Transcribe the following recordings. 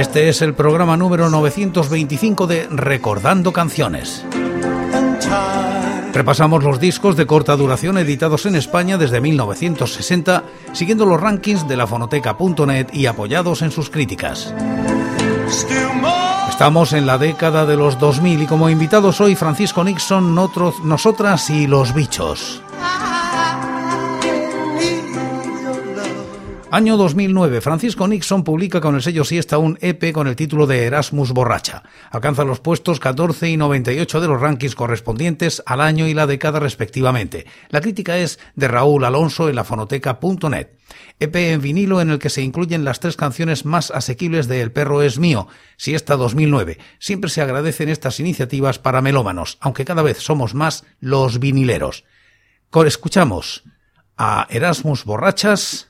Este es el programa número 925 de Recordando Canciones. Repasamos los discos de corta duración editados en España desde 1960, siguiendo los rankings de la fonoteca.net y apoyados en sus críticas. Estamos en la década de los 2000 y como invitados hoy Francisco Nixon, nosotras y los bichos. Año 2009, Francisco Nixon publica con el sello Siesta un EP con el título de Erasmus Borracha. Alcanza los puestos 14 y 98 de los rankings correspondientes al año y la década respectivamente. La crítica es de Raúl Alonso en la fonoteca.net. EP en vinilo en el que se incluyen las tres canciones más asequibles de El perro es mío, Siesta 2009. Siempre se agradecen estas iniciativas para melómanos, aunque cada vez somos más los vinileros. Escuchamos a Erasmus Borrachas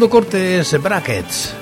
segundo corte es Brackets.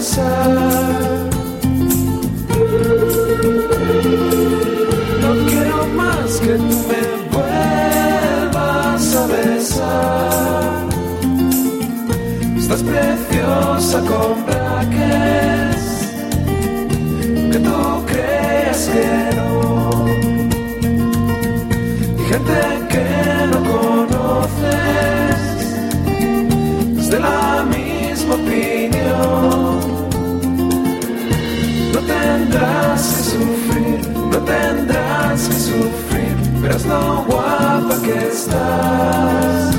No quiero más que tú me vuelvas a besar. Estás preciosa con braques que tú crees que no. Tendrás que sufrir, verás lo guapa que estás.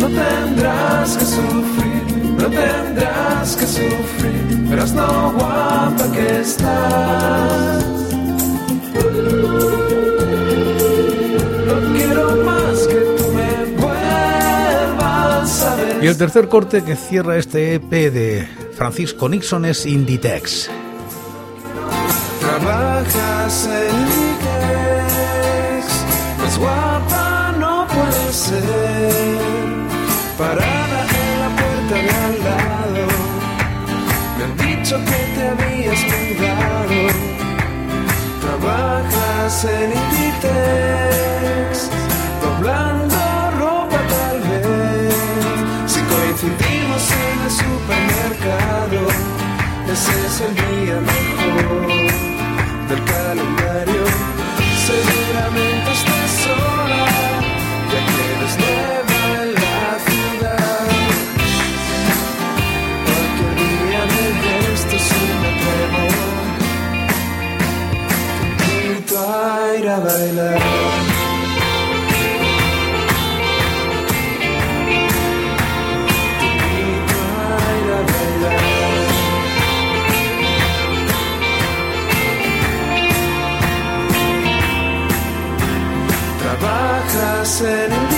No tendrás que sufrir, no tendrás que sufrir, verás lo guapa que estás. No quiero más que tú me vuelvas a ver. Y el tercer corte que cierra este EP de Francisco Nixon es Inditex. Trabajas en Inditex, más guapa no puede ser. Parada en la puerta de al lado, me han dicho que te habías mudado. Trabajas en Inditex, doblando ropa tal vez. Si coincidimos en el supermercado, ese es el día mejor del calendario. Seguramente estás sola, ya que eres nueva en Trabajas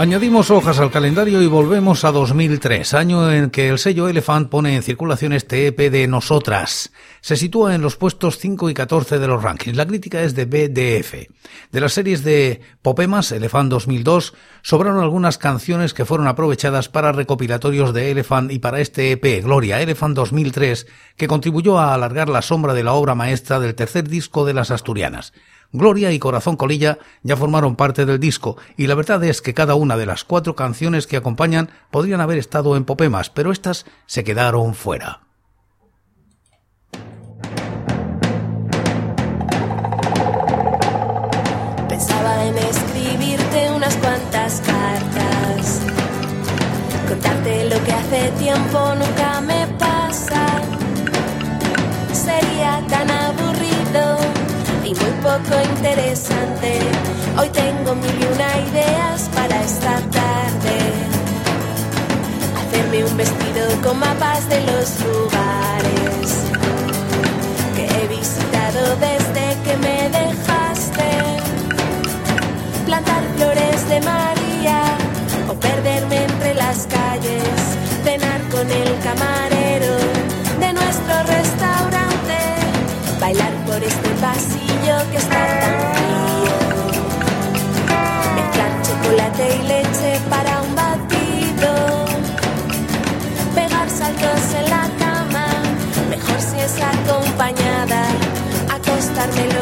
Añadimos hojas al calendario y volvemos a 2003, año en que el sello Elephant pone en circulación este EP de Nosotras. Se sitúa en los puestos 5 y 14 de los rankings. La crítica es de BDF. De las series de Popemas, Elephant 2002, sobraron algunas canciones que fueron aprovechadas para recopilatorios de Elephant y para este EP, Gloria, Elephant 2003, que contribuyó a alargar la sombra de la obra maestra del tercer disco de las asturianas. Gloria y Corazón Colilla ya formaron parte del disco y la verdad es que cada una de las cuatro canciones que acompañan podrían haber estado en Popemas, pero estas se quedaron fuera. Pensaba en escribirte unas cuantas cartas, contarte lo que hace tiempo nunca me pasa. Sería tan aburrido y muy poco interesante. Hoy tengo mil y una ideas para esta tarde. Hacerme un vestido con mapas de los lugares que he visitado desde que me dejaste plantar flores de María o perderme entre las calles, cenar con el camarero de nuestro restaurante, bailar por este pasillo tuyo que está tan frío. Mezclar chocolate y leche para un batido. Pegar saltos en la cama, mejor si es acompañada. Acostármelo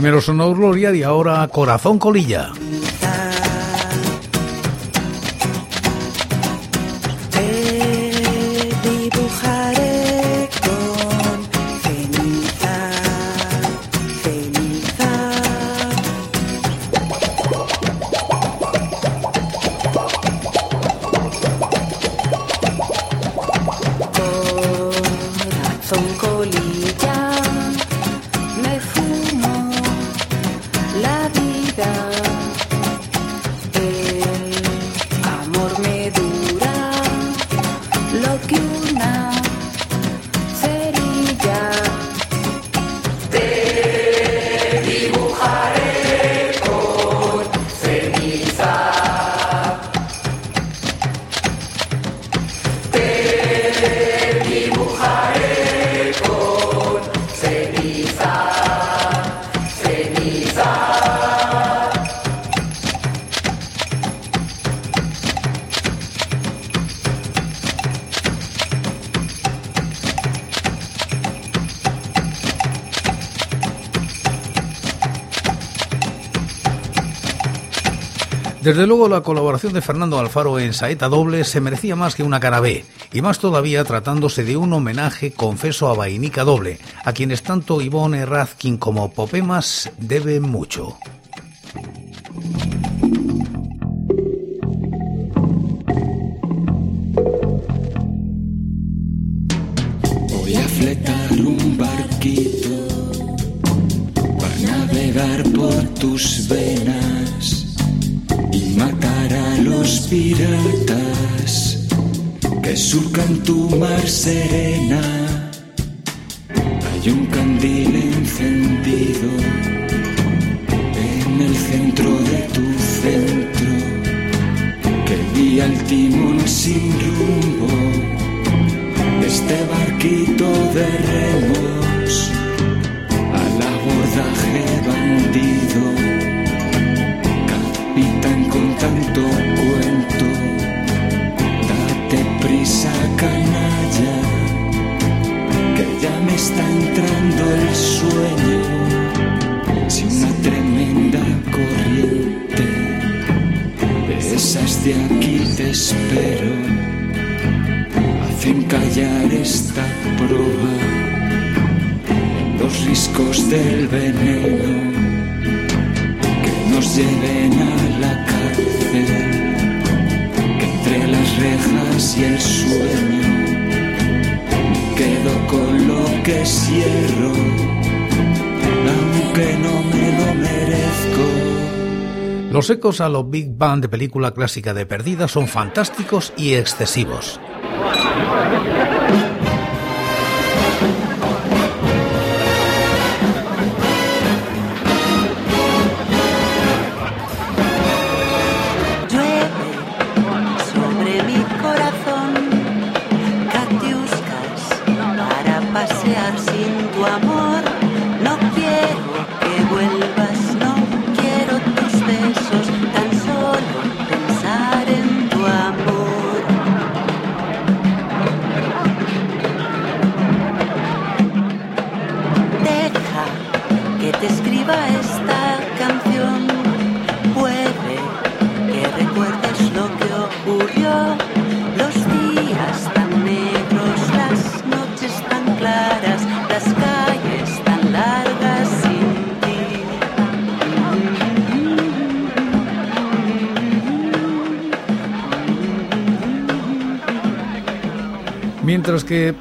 Primero sonó Gloria y ahora Corazón Colilla. Desde luego la colaboración de Fernando Alfaro en Saeta Doble se merecía más que una cara B, y más todavía tratándose de un homenaje confeso a Vainica Doble, a quienes tanto Ivone Razkin como Popemas deben mucho. Voy a fletar un barquito para navegar por tus venas los piratas que surcan tu mar serena. Hay un candil encendido en el centro de tu centro que guía el timón sin rumbo este barquito de remos al abordaje bandido, tanto cuento, date prisa canalla, que ya me está entrando el sueño, si una tremenda corriente, de esas de aquí te espero. Hacen callar esta proa en los riscos del veneno y el sueño quedo con lo que es hierro aunque no me lo merezco Los ecos a los Big Bang de película clásica de Perdida son fantásticos y excesivos.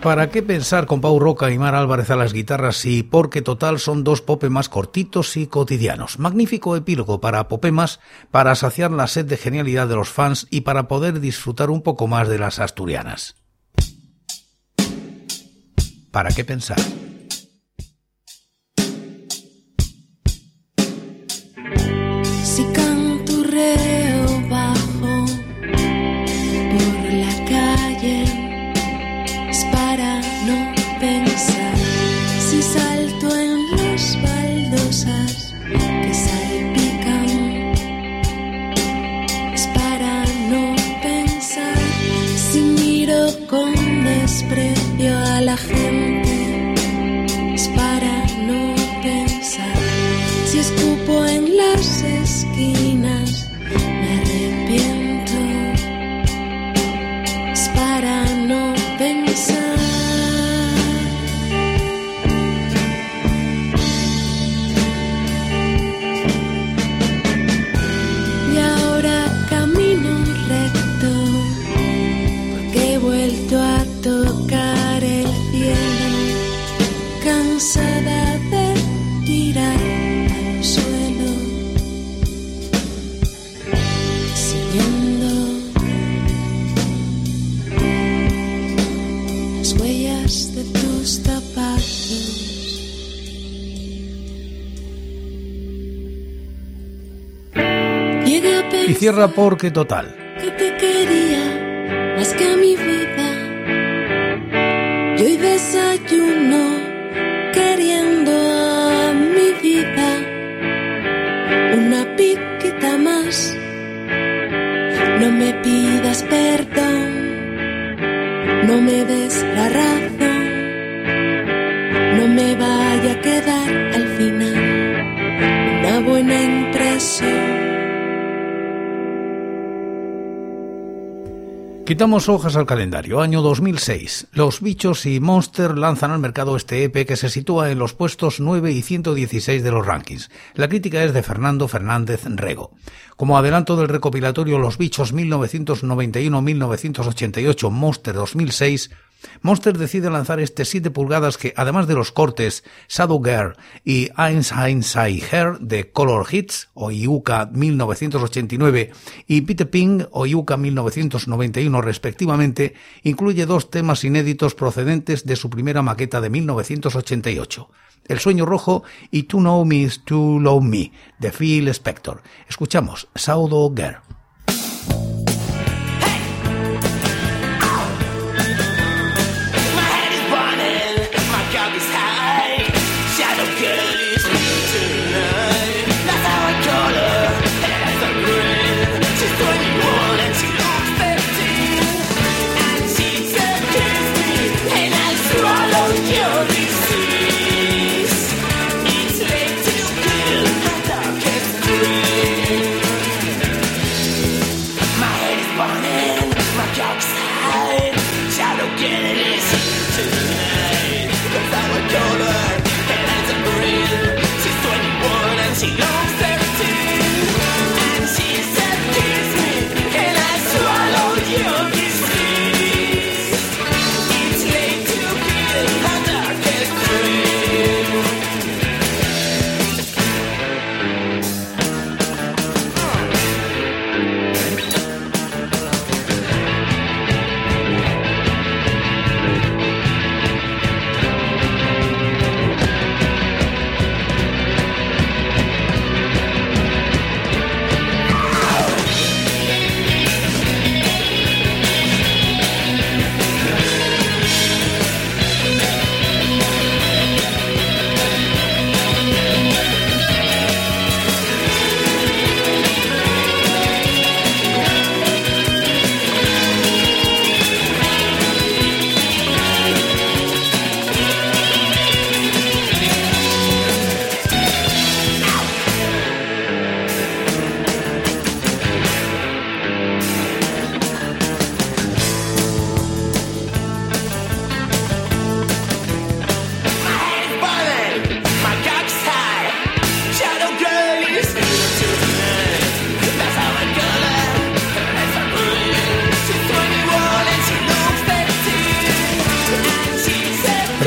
¿Para qué pensar con Pau Roca y Mar Álvarez a las guitarras si porque total son dos popemas cortitos y cotidianos? Magnífico epílogo para popemas, para saciar la sed de genialidad de los fans y para poder disfrutar un poco más de las asturianas. ¿Para qué pensar? Cierra porque total. que te quería más que a mi vida. Y hoy desayuno queriendo a mi vida una piquita más. No me pidas perdón, no me des la razón, no me vaya a quedar Quitamos hojas al calendario. Año 2006. Los Bichos y Monster lanzan al mercado este EP que se sitúa en los puestos 9 y 116 de los rankings. La crítica es de Fernando Fernández Rego. Como adelanto del recopilatorio Los Bichos 1991-1988 Monster 2006, Monster decide lanzar este 7 pulgadas que, además de los cortes Shadow Girl y Einstein Sai Hair de Color Hits o Iuka 1989 y Peter Ping o Iuka 1991 respectivamente, incluye dos temas inéditos procedentes de su primera maqueta de 1988. El sueño rojo y To Know Me is To Love Me de Phil Spector. Escuchamos Shadow Girl.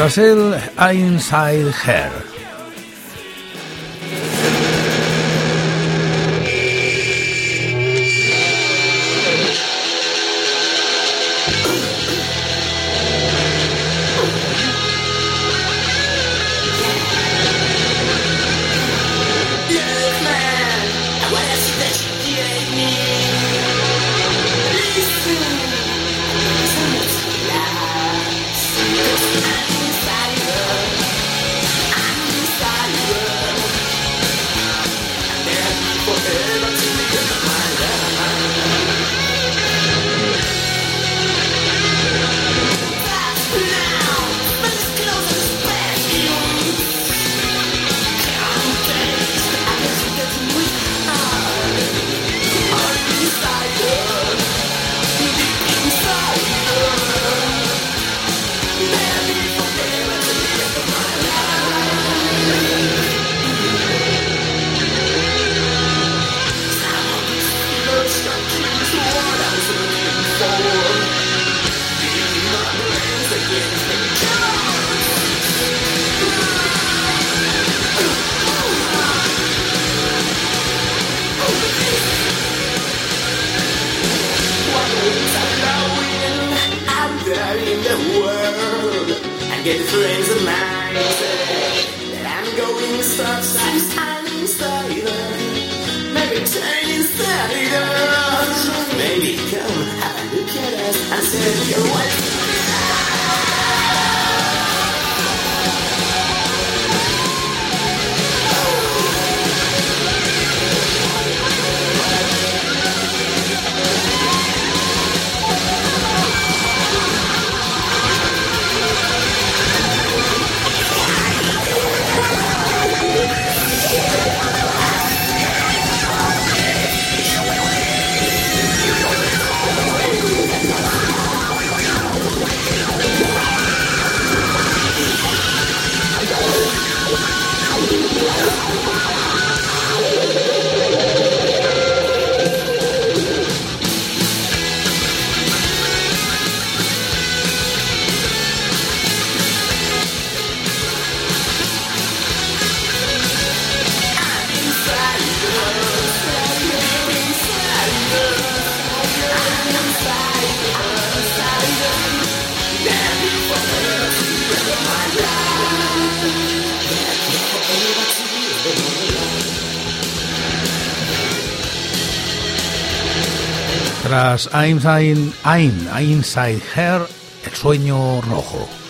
Tras el Inside Hair. tras I'm Inside, I'm Inside Her, El Sueño Rojo.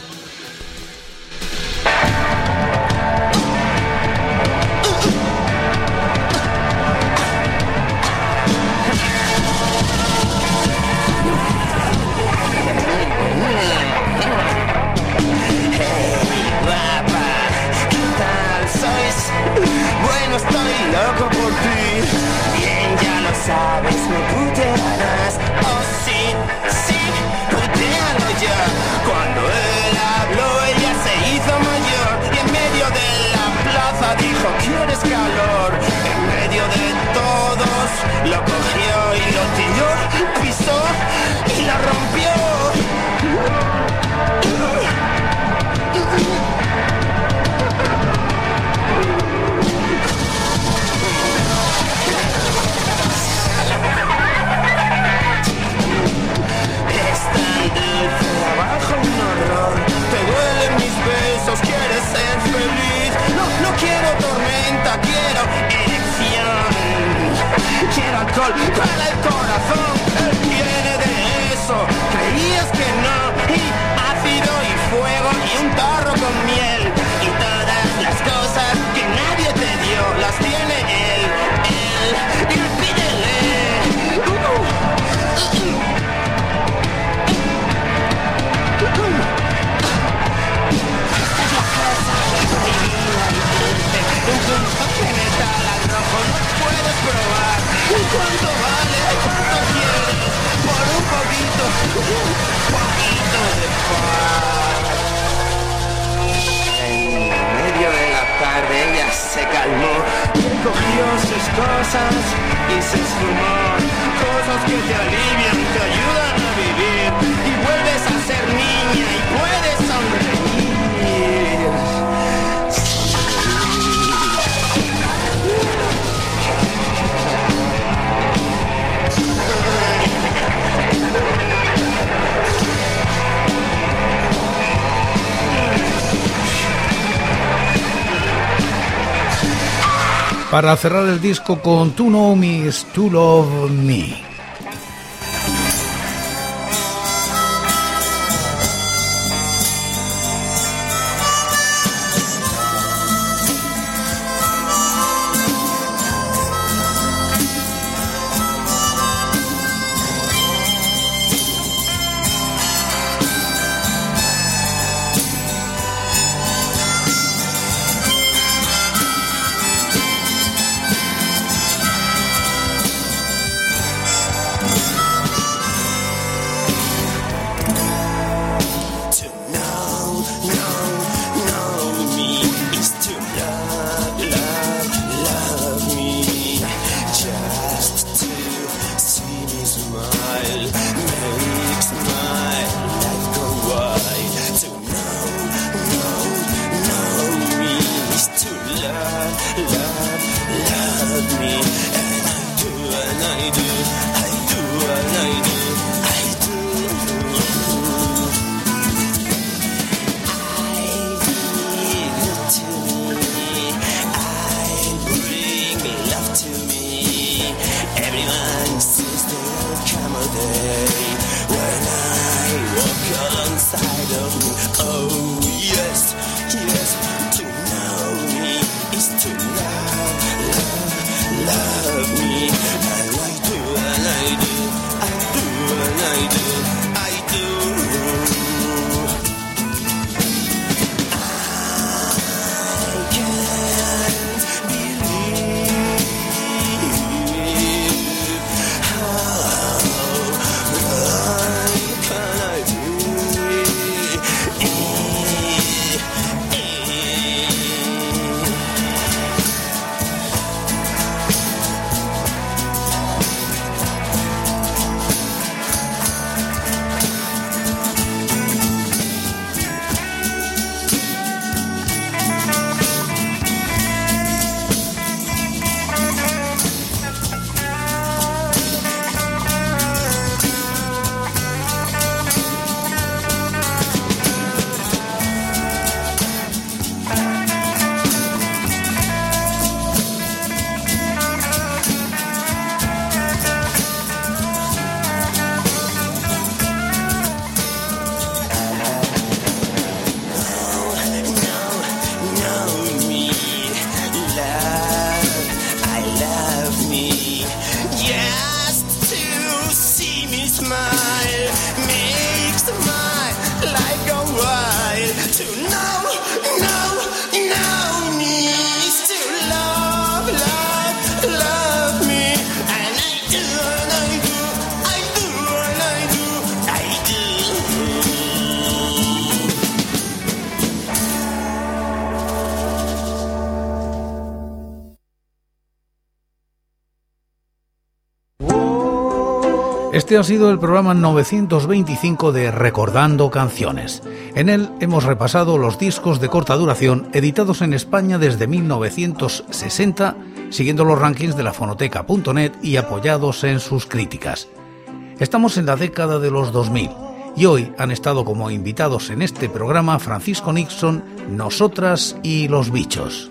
fumó. Cogió sus cosas y se esfumó. Cosas que te alivian, te ayudan a vivir. Y vuelves a ser niña y puedes. para cerrar el disco con To Know Me is To Love Me. Este ha sido el programa 925 de Recordando Canciones. En él hemos repasado los discos de corta duración editados en España desde 1960, siguiendo los rankings de la fonoteca.net y apoyados en sus críticas. Estamos en la década de los 2000 y hoy han estado como invitados en este programa Francisco Nixon, Nosotras y Los Bichos.